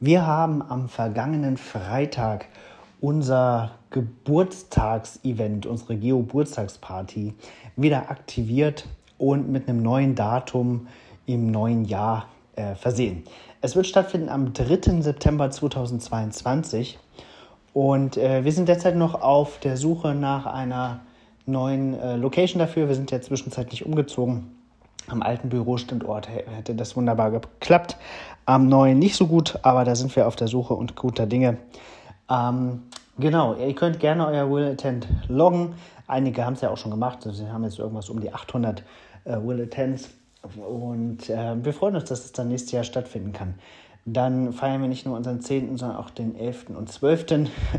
Wir haben am vergangenen Freitag unser Geburtstagsevent, unsere Geburtstagsparty wieder aktiviert und mit einem neuen Datum im neuen Jahr äh, versehen. Es wird stattfinden am 3. September 2022 und äh, wir sind derzeit noch auf der Suche nach einer neuen äh, Location dafür. Wir sind ja zwischenzeitlich umgezogen. Am alten Bürostandort hätte das wunderbar geklappt. Am neuen nicht so gut, aber da sind wir auf der Suche und guter Dinge. Ähm, genau, ihr könnt gerne euer Will Attend loggen. Einige haben es ja auch schon gemacht. Sie haben jetzt irgendwas um die 800 äh, Will Attends. Und äh, wir freuen uns, dass es dann nächstes Jahr stattfinden kann. Dann feiern wir nicht nur unseren 10., sondern auch den 11. und 12.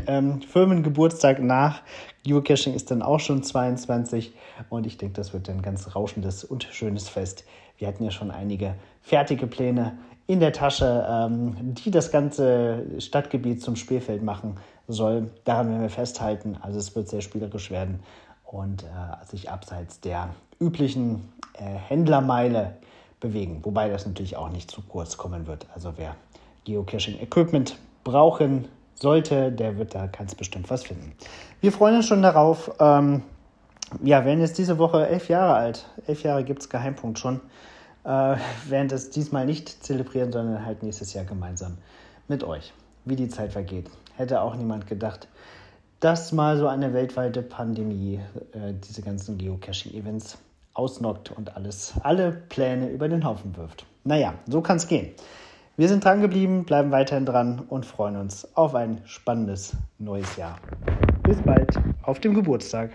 Ähm, Firmengeburtstag nach. Geocaching ist dann auch schon 22 und ich denke, das wird ein ganz rauschendes und schönes Fest. Wir hatten ja schon einige fertige Pläne in der Tasche, ähm, die das ganze Stadtgebiet zum Spielfeld machen soll. Daran werden wir festhalten. Also es wird sehr spielerisch werden und äh, sich abseits der üblichen äh, Händlermeile bewegen. Wobei das natürlich auch nicht zu kurz kommen wird. Also wer Geocaching-Equipment brauchen sollte, der wird da ganz bestimmt was finden. Wir freuen uns schon darauf. Ähm, ja, werden jetzt diese Woche elf Jahre alt. Elf Jahre gibt es Geheimpunkt schon. Äh, werden das diesmal nicht zelebrieren, sondern halt nächstes Jahr gemeinsam mit euch. Wie die Zeit vergeht. Hätte auch niemand gedacht, dass mal so eine weltweite Pandemie äh, diese ganzen Geocaching-Events ausnockt und alles, alle Pläne über den Haufen wirft. Naja, so kann es gehen. Wir sind dran geblieben, bleiben weiterhin dran und freuen uns auf ein spannendes neues Jahr. Bis bald auf dem Geburtstag.